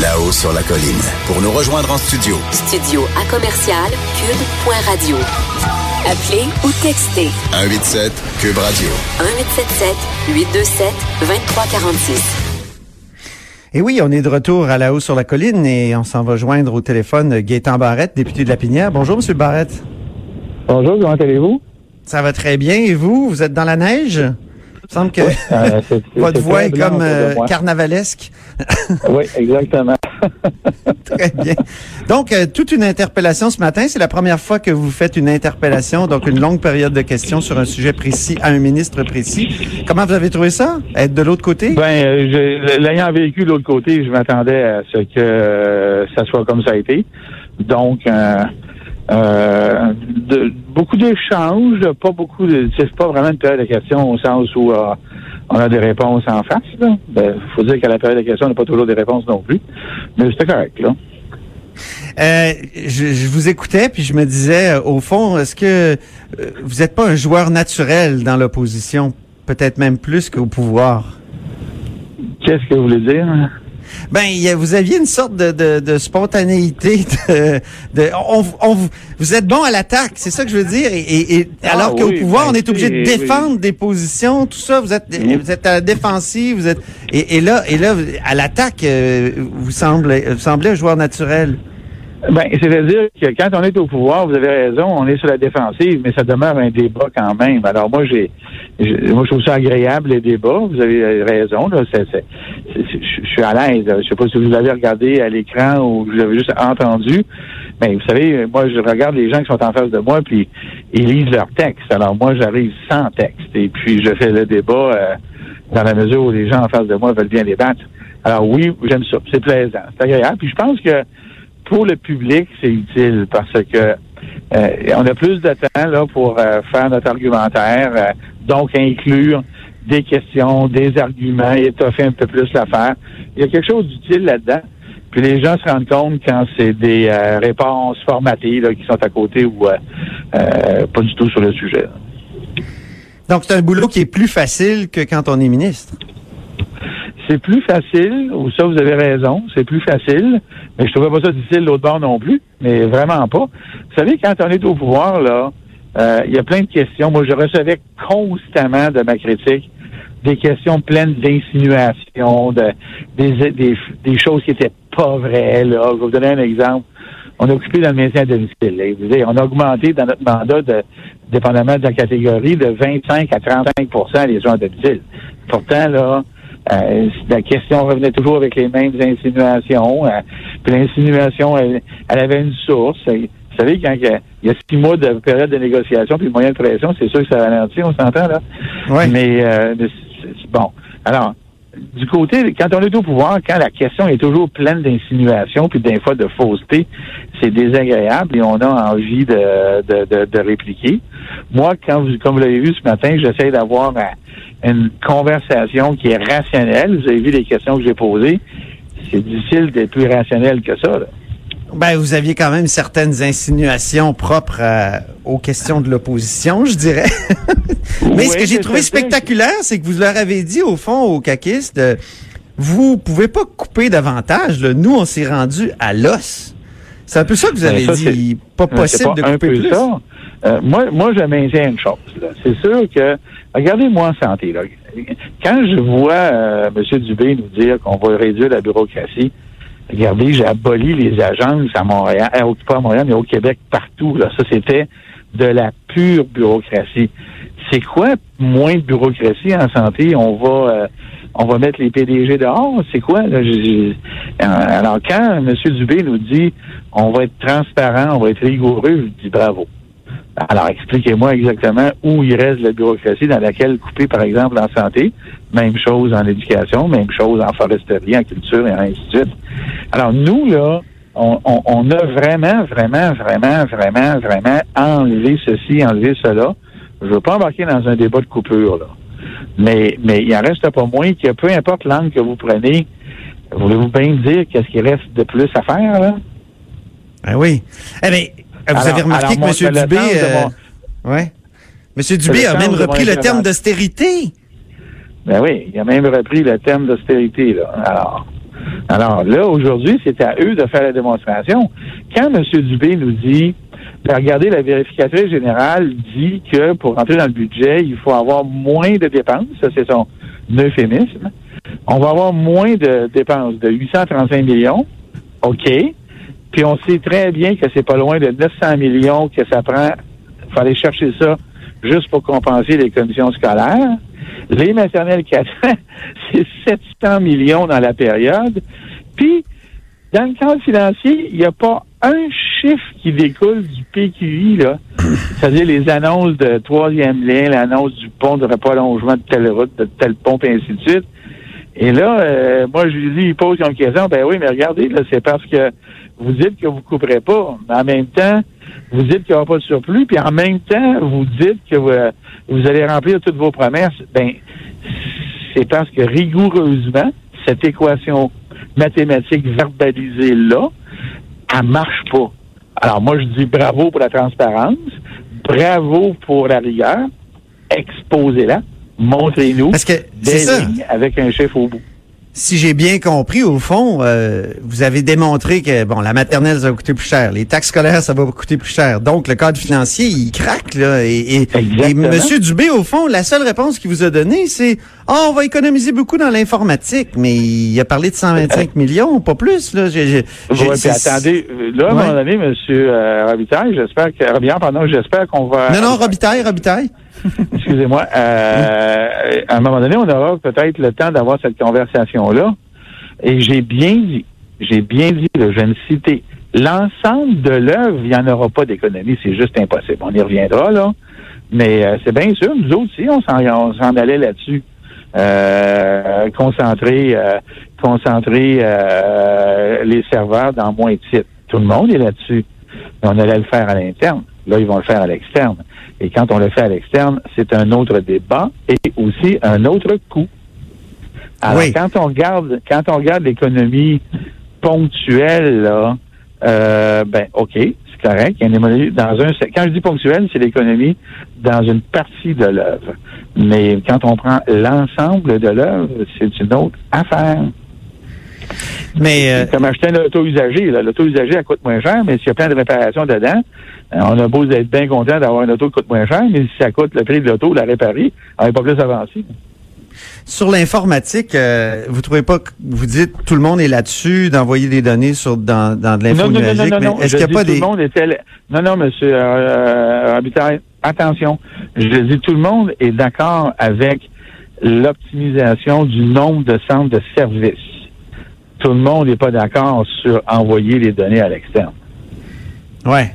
là-haut sur la colline. Pour nous rejoindre en studio. Studio à commercial cube.radio. Appelez ou textez 187 Cube Radio. 1877 827 2346. Et oui, on est de retour à la haut sur la colline et on s'en va joindre au téléphone Gaétan Barrette, député de la Pinière. Bonjour, Monsieur Barrette. Bonjour, comment allez-vous? Ça va très bien. Et vous, vous êtes dans la neige? Il me semble que Euh, c'est- votre voix est comme euh, carnavalesque. Oui, exactement. Très bien. Donc, euh, toute une interpellation ce matin. C'est la première fois que vous faites une interpellation, donc une longue période de questions sur un sujet précis à un ministre précis. Comment vous avez trouvé ça? Être de l'autre côté? Ben, euh, je- l'ayant vécu de l'autre côté, je m'attendais à ce que euh, ça soit comme ça a été. Donc, euh, de- beaucoup d'échanges, pas beaucoup de. C'est pas vraiment une période de questions au sens où euh, on a des réponses en face. Il ben, faut dire qu'à la période de questions, on n'a pas toujours des réponses non plus. Mais c'était correct, là. Euh, je, je vous écoutais puis je me disais, euh, au fond, est-ce que vous n'êtes pas un joueur naturel dans l'opposition, peut-être même plus qu'au pouvoir? Qu'est-ce que vous voulez dire? Ben, y a- vous aviez une sorte de, de, de spontanéité. De, de- on, on- vous- êtes bon à l'attaque, c'est ça que je veux dire? Et, et- et Ah alors qu'au pouvoir, ben, on est obligé de défendre des positions, tout ça. Vous êtes, Oui. vous êtes à la défensive, vous êtes. Et, et là, et là, à l'attaque, euh, vous semblez, vous semblez un joueur naturel. Ben, c'est-à-dire que quand on est au pouvoir, vous avez raison, on est sur la défensive, mais ça demeure un débat quand même. Alors moi, j'ai, moi, je trouve ça agréable les débats. Vous avez raison. Là, c'est, c'est- je suis à l'aise. Je sais pas si vous avez regardé à l'écran ou vous avez juste entendu. Mais vous savez, moi, je regarde les gens qui sont en face de moi, puis ils lisent leur texte. Alors moi, j'arrive sans texte, et puis je fais le débat euh, dans la mesure où les gens en face de moi veulent bien débattre. Alors oui, j'aime ça. C'est plaisant, c'est agréable. Puis je pense que pour le public, c'est utile parce que euh, on a plus de temps là pour euh, faire notre argumentaire, euh, donc inclure des questions, des arguments, étoffer un peu plus l'affaire. Il y a quelque chose d'utile là-dedans. Puis les gens se rendent compte quand c'est des euh, réponses formatées là, qui sont à côté ou euh, euh, pas du tout sur le sujet. Donc, c'est un boulot qui est plus facile que quand on est ministre. C'est plus facile, ou ça vous avez raison, c'est plus facile, mais je trouvais pas ça difficile l'autre bord non plus, mais vraiment pas. Vous savez, quand on est au pouvoir, là, euh, il y a plein de questions. Moi, je recevais constamment de ma critique des questions pleines d'insinuations, de, des, des, des choses qui étaient pas vraies. Là. Je vais vous donner un exemple. On a occupé dans le maintien à domicile. là. Vous on a augmenté dans notre mandat, de, dépendamment de la catégorie, de 25 à 35% les gens à domicile. Pourtant, là, euh, la question revenait toujours avec les mêmes insinuations. euh, puis l'insinuation, elle, elle avait une source. Et, Vous savez, quand il y, a, il y a six mois de période de négociation puis de moyen de pression, c'est sûr que ça ralentit, on s'entend là. Ouais. Mais, euh, mais bon. Alors, du côté, quand on est au pouvoir, quand la question est toujours pleine d'insinuations puis des fois de fausseté, c'est désagréable et on a envie de, de, de, de répliquer. Moi, quand vous, comme vous l'avez vu ce matin, j'essaie d'avoir euh, une conversation qui est rationnelle. Vous avez vu les questions que j'ai posées. C'est difficile d'être plus rationnel que ça. là. Ben, vous aviez quand même certaines insinuations propres à- aux questions de l'opposition, je dirais. Mais ce que j'ai trouvé spectaculaire, c'est que vous leur avez dit, au fond, aux caquistes, euh, vous pouvez pas couper davantage. là. Nous, on s'est rendu à l'os. C'est un peu ça que vous Ben, avez ça, dit. Pas Euh, possible pas de un couper peu plus. ça. Euh, moi, moi, je maintiens une chose. C'est sûr que, regardez-moi en santé. Là. Quand je vois euh, M. Dubé nous dire qu'on va réduire la bureaucratie, regardez, j'ai aboli les agences à Montréal, pas à Montréal, mais au Québec, partout. Là. Ça, c'était de la pure bureaucratie. C'est quoi moins de bureaucratie en santé? On va euh, on va mettre les PDG dehors? C'est quoi? Là? Euh, Alors, quand M. Dubé nous dit on va être transparent, on va être rigoureux, je dis bravo. Alors, expliquez-moi exactement où il reste la bureaucratie dans laquelle couper, par exemple, en santé. Même chose en éducation, même chose en foresterie, en culture et ainsi de suite. Alors, nous, là, on, on- on a vraiment, vraiment, vraiment, vraiment, vraiment enlevé ceci, enlevé cela. Je veux pas embarquer dans un débat de coupure, là. Mais, mais il en reste pas moins que peu importe l'angle que vous prenez, voulez-vous bien me dire qu'est-ce qu'il reste de plus à faire, là? Ben oui. Eh bien, vous Alors- avez remarqué alors, que M. Dubé... euh, mon- ouais. M. Dubé a même repris le terme d'austérité. Ben oui, il a même repris le thème d'austérité, là. Alors, Alors là, aujourd'hui, c'est à eux de faire la démonstration. Quand M. Dubé nous dit, ben, regardez, la vérificatrice générale dit que pour rentrer dans le budget, il faut avoir moins de dépenses, ça c'est son euphémisme. On va avoir moins de dépenses, de 835 millions, OK. Puis on sait très bien que c'est pas loin de 900 millions que ça prend. Il faut aller chercher ça juste pour compenser les commissions scolaires. Les maternelles 4 ans, c'est 700 millions dans la période. Puis, dans le cadre financier, il n'y a pas un chiffre qui découle du PQI, là. C'est-à-dire les annonces de troisième lien, l'annonce du pont de prolongement de telle route, de tel pont, et ainsi de suite. Et là, euh, moi, je lui dis, il pose une question, ben oui, mais regardez, là, c'est parce que vous dites que vous couperez pas, mais en même temps, vous dites qu'il n'y aura pas de surplus, puis en même temps, vous dites que vous, vous allez remplir toutes vos promesses. Ben, c'est parce que rigoureusement, cette équation mathématique verbalisée là, elle marche pas. Alors moi, je dis bravo pour la transparence, bravo pour la rigueur, exposez-la, montrez-nous des lignes avec un chiffre au bout. Si j'ai bien compris, au fond, euh, vous avez démontré que bon, la maternelle ça va coûter plus cher, les taxes scolaires ça va coûter plus cher. Donc le cadre financier il craque là. Et, et. Monsieur Dubé, au fond, la seule réponse qu'il vous a donnée, c'est oh, on va économiser beaucoup dans l'informatique, mais il a parlé de 125 millions, pas plus là. J'ai- j'ai- j'ai- Ouais, puis c'est- attendez, euh, là, à un Ouais. moment donné, M. Euh, Robitaille, j'espère que, Robillard, pardon, j'espère qu'on va... Non, non, Robitaille, Robitaille. Excusez-moi. Euh, à un moment donné, on aura peut-être le temps d'avoir cette conversation-là. Et j'ai bien dit, j'ai bien dit, je viens de citer, l'ensemble de l'œuvre, il n'y en aura pas d'économie, c'est juste impossible. On y reviendra, là. Mais euh, c'est bien sûr, nous autres aussi, on s'en, allait là-dessus. Euh, concentrer, euh, concentrer les serveurs dans moins de sites. Tout le monde est là-dessus. On allait le faire à l'interne. Là, ils vont le faire à l'externe. Et quand on le fait à l'externe, c'est un autre débat et aussi un autre coût. Alors, Oui. quand on regarde, quand on regarde l'économie ponctuelle, là, euh, ben, OK, c'est correct. Il y a une dans un, quand je dis ponctuelle, c'est l'économie dans une partie de l'œuvre. Mais quand on prend l'ensemble de l'œuvre, c'est une autre affaire. Mais euh, comme acheter un auto usagé. là. L'auto usagé, elle coûte moins cher, mais s'il y a plein de réparations dedans, euh, on a beau être bien content d'avoir un auto qui coûte moins cher, mais si ça coûte le prix de l'auto, la réparer, on n'est pas plus avancé. sur l'informatique, euh, vous trouvez pas que vous dites tout le monde est là-dessus d'envoyer des données sur dans, dans de l'info Non, non, non, non, numérique, non, mais non. est-ce qu'il n'y a pas tout des le monde Non, non, monsieur euh, Robitaille, attention. Je dis tout le monde est d'accord avec l'optimisation du nombre de centres de services. Tout le monde n'est pas d'accord sur envoyer les données à l'externe. Ouais.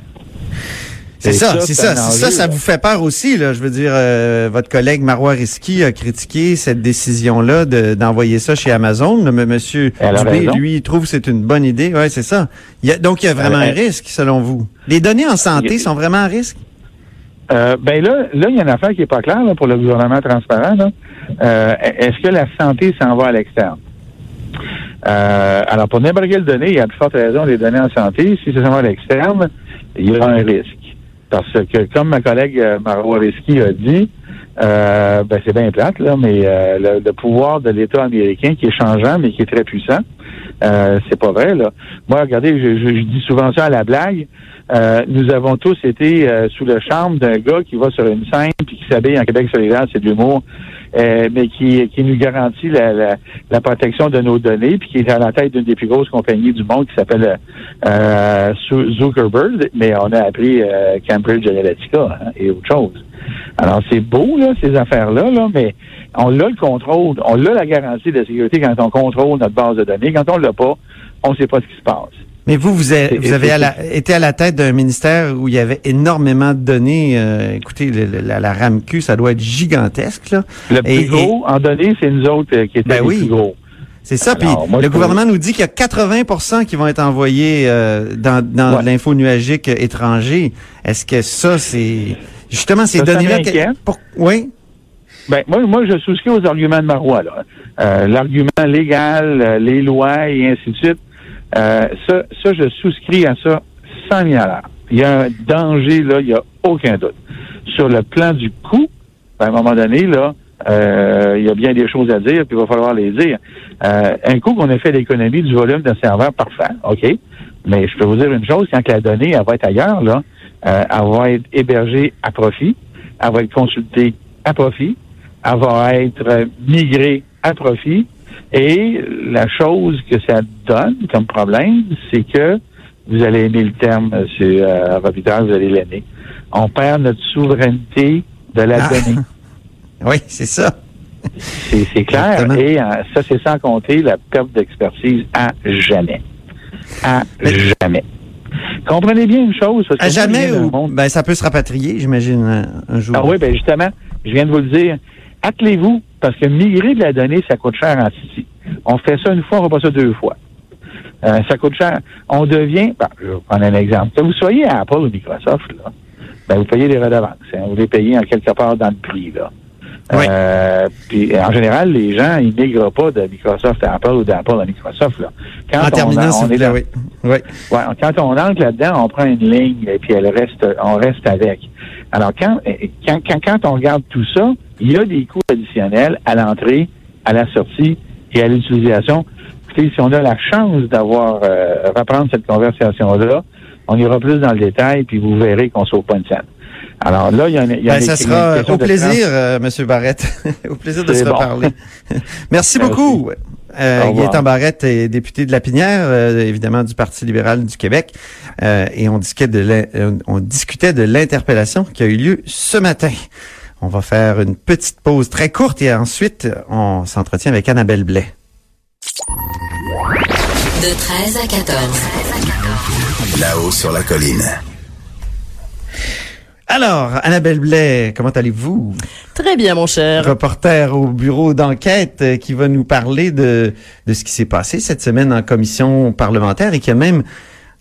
C'est ça, ça, c'est ça, c'est ça, enjeu, ça là. vous fait peur aussi, là. Je veux dire, euh, votre collègue Marois Risky a critiqué cette décision-là de- d'envoyer ça chez Amazon. Mais Monsieur Dubé, lui, il trouve que c'est une bonne idée. Ouais, c'est ça. Il y a, donc, il y a vraiment un risque, selon vous. Les données en santé sont vraiment un risque? Euh, ben là, là, il y a une affaire qui est pas claire là, pour le gouvernement transparent. là. Euh, Est-ce que la santé s'en va à l'externe? Euh, alors, pour n'importe quelle donnée, il y a plus forte raison les données en santé. Si s'en va à l'externe, il y aura un risque. Parce que, comme ma collègue euh, Risky a dit, euh, ben c'est bien plate, là, mais euh, le, le pouvoir de l'État américain qui est changeant, mais qui est très puissant, euh, c'est pas vrai. Là. Moi, regardez, je, je- je dis souvent ça à la blague. Euh, nous avons tous été euh, sous le charme d'un gars qui va sur une scène puis qui s'habille en Québec solidaire, c'est de l'humour, euh, mais qui, qui nous garantit la, la, la protection de nos données, puis qui est à la tête d'une des plus grosses compagnies du monde qui s'appelle euh, Zu- Zuckerberg, mais on a appris euh, Cambridge Analytica hein, et autre chose. Alors c'est beau là ces affaires-là, là, mais on a le contrôle, on a la garantie de sécurité quand on contrôle notre base de données. Quand on l'a pas, on ne sait pas ce qui se passe. Mais vous, vous, avez, C'est- vous avez c'est- à la- été à la tête d'un ministère où il y avait énormément de données. Euh, écoutez, le- la, la RAMQ, ça doit être gigantesque, là. Le plus Et- gros, en données, c'est nous autres euh, qui étions Ben oui. plus gros. C'est ça. Puis le gouvernement nous dit qu'il y a 80% qui vont être envoyés euh, dans, dans Ouais. l'info nuagique étranger. Est-ce que ça, c'est justement ces données-là pour- Oui. Ben, moi, moi, je souscris aux arguments de Marois, là. Euh, L'argument légal, euh, les lois et ainsi de suite. Euh, ça, ça, je souscris à ça sans mille à l'heure. Il y a un danger, là, il n'y a aucun doute. Sur le plan du coût, ben, à un moment donné, là, Euh, il y a bien des choses à dire, puis il va falloir les dire. Euh, un coup qu'on a fait l'économie du volume de serveurs, parfait, OK? Mais je peux vous dire une chose, quand la donnée elle va être ailleurs, là, euh, elle va être hébergée à profit, elle va être consultée à profit, elle va être migrée à profit. Et la chose que ça donne comme problème, c'est que vous allez aimer le terme, M. Euh, Robitaille, vous allez l'aimer. On perd notre souveraineté de la Ah. donnée. Oui, c'est ça. C'est c'est clair. Exactement. Et euh, ça, c'est sans compter la perte d'expertise à jamais. À jamais. Comprenez bien une chose. parce que À jamais ou ben ça peut se rapatrier, j'imagine un, un jour. Ah oui, ben justement, je viens de vous le dire. Attelez-vous, parce que migrer de la donnée, ça coûte cher en Titi. On fait ça une fois, on va pas ça deux fois. Euh, ça coûte cher. On devient, ben, je vais prendre un exemple. Que vous soyez à Apple ou Microsoft, là, ben, vous payez des redevances. hein. Vous les payez en quelque part dans le prix, là. Oui. Euh, puis en général, les gens, ils migrent pas de Microsoft à Apple ou d'Apple à Microsoft. Là. Quand en on, terminant, on est dans- oui. Oui. Ouais, quand on entre là-dedans, on prend une ligne et puis elle reste, on reste avec. Alors quand, quand, quand, quand on regarde tout ça, il y a des coûts additionnels à l'entrée, à la sortie et à l'utilisation. Écoutez, si on a la chance d'avoir euh, reprendre cette conversation-là, on ira plus dans le détail puis vous verrez qu'on sauve pas une scène. Alors là, il y a, il y a Ben, une- ça une sera au plaisir, euh, Monsieur Barrette. au plaisir de se bon. reparler. Merci Merci. beaucoup. Euh. Gaétan Barrette est député de la Pinière, euh, évidemment du Parti libéral du Québec, Euh, et on discutait de euh, on discutait de l'interpellation qui a eu lieu ce matin. On va faire une petite pause très courte et ensuite on s'entretient avec Annabelle Blais. De 13 à 14. Là-haut sur la colline. Alors, Annabelle Blais, comment allez-vous? Très bien, mon cher. reporter au bureau d'enquête euh, qui va nous parler de, de ce qui s'est passé cette semaine en commission parlementaire et qui a même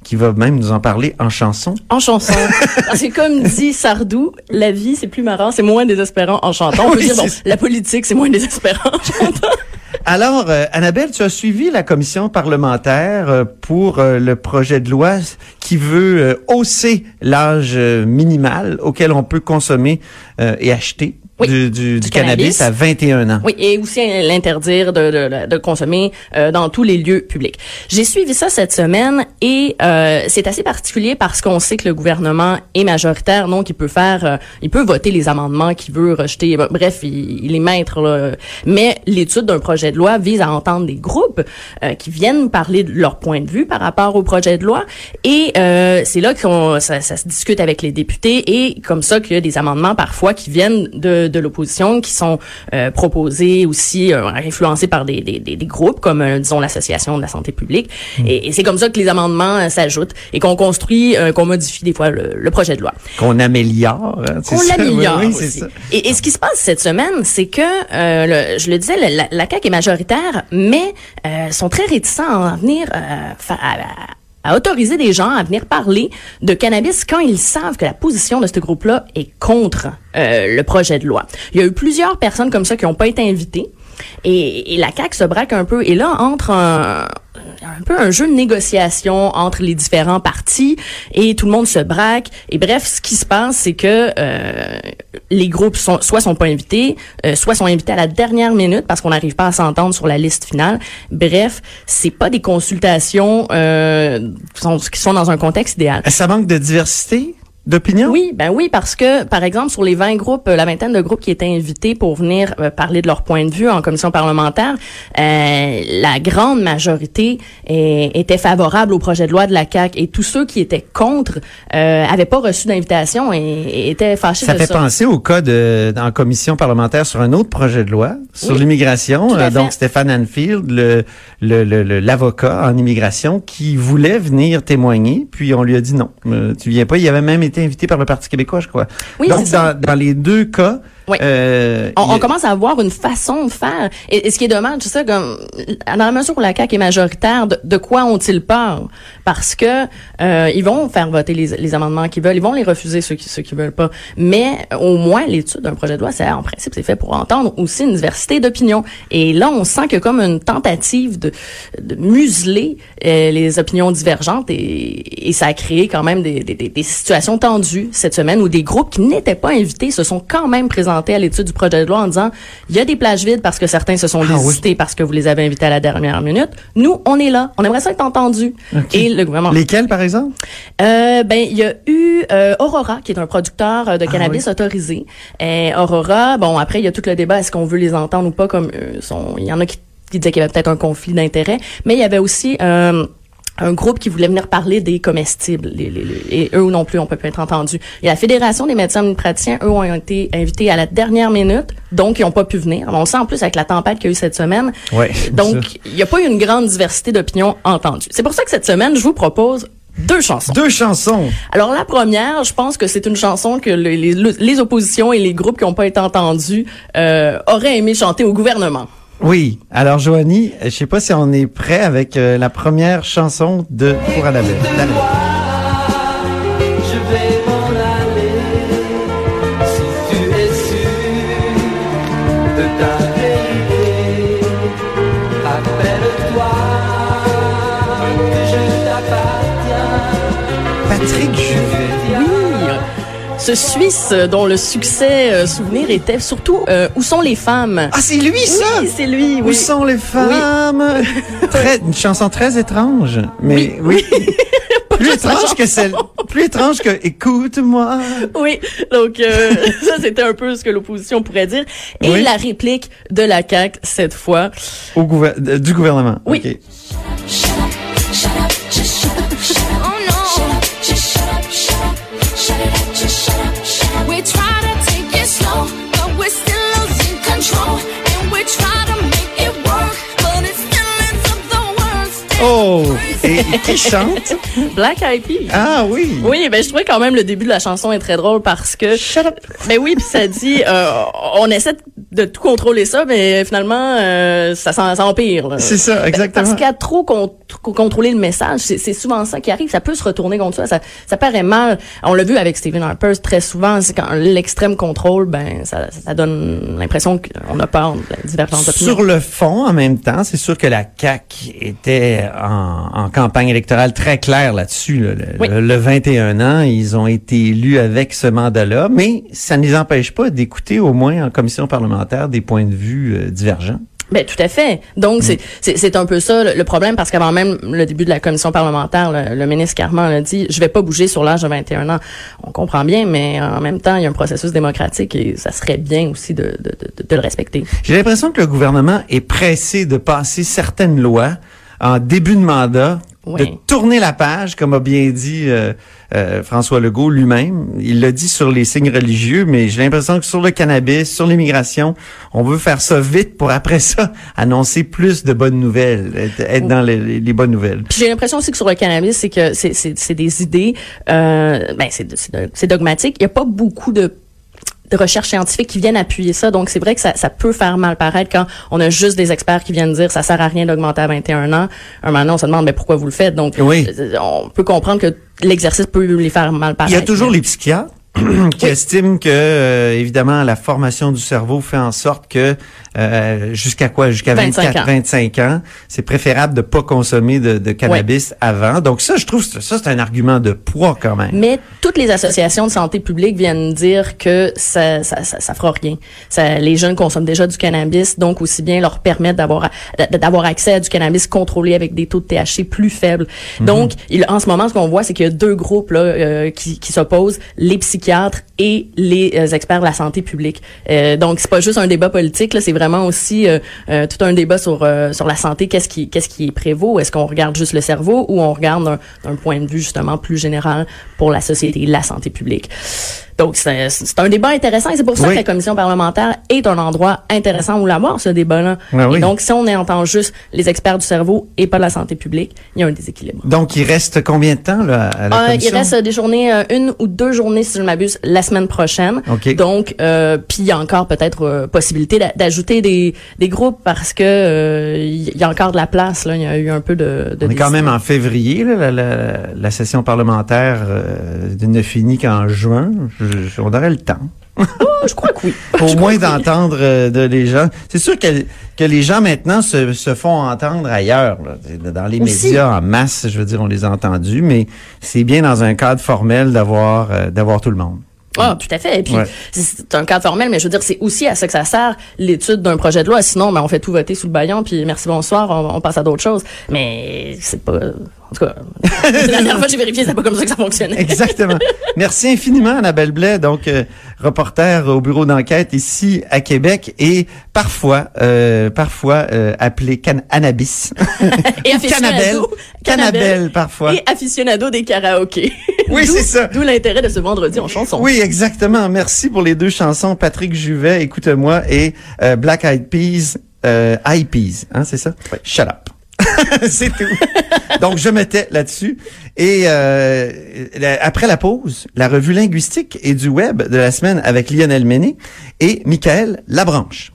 qui va même nous en parler en chanson. En chanson. Parce que comme dit Sardou, la vie, c'est plus marrant, c'est moins désespérant en chantant. On peut Oui, dire, bon, la politique, c'est moins désespérant en chantant. Alors, euh, Annabelle, tu as suivi la commission parlementaire euh, pour euh, le projet de loi qui veut hausser l'âge minimal auquel on peut consommer et acheter Oui, du, du- du cannabis. cannabis à 21 ans. Oui, et aussi l'interdire de, de, de consommer euh, dans tous les lieux publics. J'ai suivi ça cette semaine et euh, c'est assez particulier parce qu'on sait que le gouvernement est majoritaire, donc il peut faire, euh, il peut voter les amendements qu'il veut rejeter. Bref, il, il est maître. Là. Mais l'étude d'un projet de loi vise à entendre des groupes euh, qui viennent parler de leur point de vue par rapport au projet de loi et euh, c'est là qu'on ça, ça se discute avec les députés et comme ça qu'il y a des amendements parfois qui viennent de, de l'opposition qui sont euh, proposés aussi euh, influencés par des, des, des, des groupes comme euh, disons l'association de la santé publique et, et c'est comme ça que les amendements euh, s'ajoutent et qu'on construit euh, qu'on modifie des fois le, le projet de loi Qu'on améliore. hein, qu'on l'améliore Oui, oui, c'est aussi. ça. Et, et ce qui se passe cette semaine, c'est que, euh, le- je le disais, la, la, CAQ est majoritaire, mais euh, sont très réticents à en venir euh, fa- à, à autoriser des gens à venir parler de cannabis quand ils savent que la position de ce groupe-là est contre euh, le projet de loi. Il y a eu plusieurs personnes comme ça qui n'ont pas été invitées. Et, et la CAQ se braque un peu. Et là, entre un, un peu un jeu de négociation entre les différents partis et tout le monde se braque. Et bref, ce qui se passe, c'est que euh, les groupes sont, soit sont pas invités, euh, soit sont invités à la dernière minute parce qu'on n'arrive pas à s'entendre sur la liste finale. Bref, c'est pas des consultations euh, sont, qui sont dans un contexte idéal. Ça manque de diversité? D'opinion? Oui, ben oui, parce que, par exemple, sur les 20 groupes, euh, la vingtaine de groupes qui étaient invités pour venir euh, parler de leur point de vue en commission parlementaire, euh, la grande majorité euh, était favorable au projet de loi de la CAQ et tous ceux qui étaient contre euh, avaient pas reçu d'invitation et, et étaient fâchés Ça de fait ça. penser au cas de, en commission parlementaire sur un autre projet de loi sur Oui, l'immigration. Euh, donc fait. Stéphane Anfield, le le- le- le- l'avocat en immigration, qui voulait venir témoigner, puis on lui a dit non, euh, tu viens pas. Il avait même été invité par le Parti québécois, je crois. Oui, donc dans, dans les deux cas, Oui. euh, On, on commence à avoir une façon de faire. Et, et ce qui est dommage, c'est ça, comme, dans la mesure où la CAQ est majoritaire, de, de quoi ont-ils peur? Parce que euh, ils vont faire voter les, les amendements qu'ils veulent, ils vont les refuser ceux qui ceux qui veulent pas. Mais au moins, l'étude d'un projet de loi, c'est en principe, c'est fait pour entendre aussi une diversité d'opinions. Et là, on sent qu'il y a comme une tentative de, de museler euh, les opinions divergentes et, et ça a créé quand même des, des- des situations tendues cette semaine où des groupes qui n'étaient pas invités se sont quand même présentés présenté à l'étude du projet de loi en disant il y a des plages vides parce que certains se sont Ah oui. parce que vous les avez invités à la dernière minute. Nous, on est là. On aimerait ça être entendu. Et le gouvernement. Lesquels, par exemple? Euh, ben, il y a eu euh, Aurora, qui est un producteur euh, de Ah cannabis autorisé. Et Aurora, bon, après, il y a tout le débat, est-ce qu'on veut les entendre ou pas, comme euh, il y en a qui, qui disaient qu'il y avait peut-être un conflit d'intérêts, mais il y avait aussi euh, un groupe qui voulait venir parler des comestibles. Les, les- les- et eux non plus, on peut pas être entendus. A la Fédération des médecins praticiens, eux ont été invités à la dernière minute, donc ils ont pas pu venir. On le sait en plus avec la tempête qu'il y a eu cette semaine. Ouais, Donc, il n'y a pas eu une grande diversité d'opinions entendues. C'est pour ça que cette semaine, je vous propose deux chansons. Deux chansons. Alors la première, je pense que c'est une chanson que les, les- les oppositions et les groupes qui n'ont pas été entendus euh, auraient aimé chanter au gouvernement. Oui. Alors, Joanie, je sais pas si on est prêt avec euh, la première chanson de Pour. Annabelle. Je ce Suisse dont le succès euh, souvenir était surtout euh, Où sont les femmes? Ah, c'est lui, ça! Oui, c'est lui. Où Oui. sont les femmes? Très, une chanson très étrange. Mais oui. plus étrange que celle, plus étrange que écoute-moi. Oui, donc euh, ça c'était un peu ce que l'opposition pourrait dire. Et Oui. la réplique de la CAQ cette fois. Au gouver- du gouvernement. Oui. Oh! Et, et qui chante? Black Eyed Peas. Ah oui! Oui, ben je trouvais quand même le début de la chanson est très drôle parce que Shut up. ben oui, puis ça dit euh, on essaie de tout contrôler ça, mais finalement euh, ça, s'en- ça empire. là. C'est ça, Ben, exactement. Parce qu'à trop con- trop contrôler le message, c'est souvent ça qui arrive. Ça peut se retourner contre ça. Ça, ça paraît mal. On l'a vu avec Stephen Harper très souvent. C'est quand l'extrême contrôle, ben ça, ça donne l'impression qu'on a peur de la divergence. Sur le fond, en même temps, c'est sûr que la CAQ était en, en campagne électorale très claire là-dessus. là. Le, Oui. le- le 21 ans, ils ont été élus avec ce mandat-là, mais ça ne les empêche pas d'écouter au moins en commission parlementaire des points de vue euh, divergents. Ben tout à fait. Donc c'est c'est c'est un peu ça le, le problème parce qu'avant même le début de la commission parlementaire, le, le ministre Carman a dit je vais pas bouger sur l'âge de 21 ans. On comprend bien, mais en même temps il y a un processus démocratique et ça serait bien aussi de de, de, de le respecter. J'ai l'impression que le gouvernement est pressé de passer certaines lois en début de mandat, Oui. de tourner la page, comme a bien dit euh, euh, François Legault lui-même. Il l'a dit sur les signes religieux, mais j'ai l'impression que sur le cannabis, sur l'immigration, on veut faire ça vite pour après ça annoncer plus de bonnes nouvelles, être, être dans les, bonnes nouvelles. J'ai l'impression aussi que sur le cannabis, c'est que c'est des idées euh, ben c'est dogmatique. Il y a pas beaucoup de de recherches scientifiques qui viennent appuyer ça. Donc, c'est vrai que ça, ça peut faire mal paraître quand on a juste des experts qui viennent dire ça sert à rien d'augmenter à 21 ans. Un moment, on se demande mais pourquoi vous le faites? Donc, Oui. euh, on peut comprendre que l'exercice peut les faire mal paraître. Il y a toujours les psychiatres qui estiment que, euh, évidemment, la formation du cerveau fait en sorte que euh, jusqu'à quoi? Jusqu'à 25 24, ans. 25 ans, c'est préférable de pas consommer de, de cannabis avant. Donc ça, je trouve, ça, c'est un argument de poids quand même. Mais toutes les associations de santé publique viennent dire que ça, ça, ça, ça fera rien. Ça, les jeunes consomment déjà du cannabis, donc aussi bien leur permettre d'avoir d'avoir accès à du cannabis contrôlé avec des taux de THC plus faibles. Donc, il, en ce moment, ce qu'on voit, c'est qu'il y a deux groupes là euh, qui, qui s'opposent les psychiatres et les euh, experts de la santé publique. Euh, donc, c'est pas juste un débat politique, là, c'est vraiment aussi euh, euh, tout un débat sur euh, sur la santé. Qu'est-ce qui qu'est-ce qui prévaut Est-ce qu'on regarde juste le cerveau ou on regarde d'un point de vue justement plus général pour la société, la santé publique? Donc, c'est un débat intéressant et c'est pour ça Oui. que la commission parlementaire est un endroit intéressant où l'avoir, ce débat-là. Ah oui. Et donc, si on entend juste les experts du cerveau et pas la santé publique, il y a un déséquilibre. Donc, il reste combien de temps là, à la Euh, il commission? reste euh, des journées, euh, une ou deux journées, si je ne m'abuse, la semaine prochaine. OK. Donc, euh, puis il y a encore peut-être possibilité d'a- d'ajouter des, des groupes parce que euh, il y a encore de la place. Là, il y a eu un peu de. de On est quand même en février, là, la, la- la session parlementaire euh, ne finit qu'en juin. Je- je- on aurait le temps. Oh, je crois que oui. Au moins d'entendre euh, de les gens. C'est sûr que, que les gens maintenant se, se font entendre ailleurs. là. Dans les Aussi. médias en masse, je veux dire, on les a entendus, mais c'est bien dans un cadre formel d'avoir euh, d'avoir tout le monde. Ah, tout à fait. Et puis, Ouais. c'est un cadre formel, mais je veux dire, c'est aussi à ça que ça sert, l'étude d'un projet de loi. Sinon, ben, on fait tout voter sous le baillon, puis merci, bonsoir, on, on passe à d'autres choses. Mais c'est pas... En tout cas, la dernière fois j'ai vérifié, c'est pas comme ça que ça fonctionnait. Exactement. Merci infiniment, Annabelle Blais, donc euh, reporter au bureau d'enquête ici à Québec et parfois, euh, parfois euh, appelé can Annabis. Et Ou Cannabelle. Cannabelle, parfois. Et aficionado des karaokés. Oui, c'est ça. D'où l'intérêt de ce vendredi en chanson. Oui, exactement. Merci pour les deux chansons, Patrick Juvet, Écoute-moi, et euh, Black Eyed Peas, euh, Eye Peas, hein, c'est ça? Shut up. c'est tout. Donc, je mettais là-dessus. Et euh, après la pause, la revue linguistique et du web de la semaine avec Lionel Méné et Michael Labranche.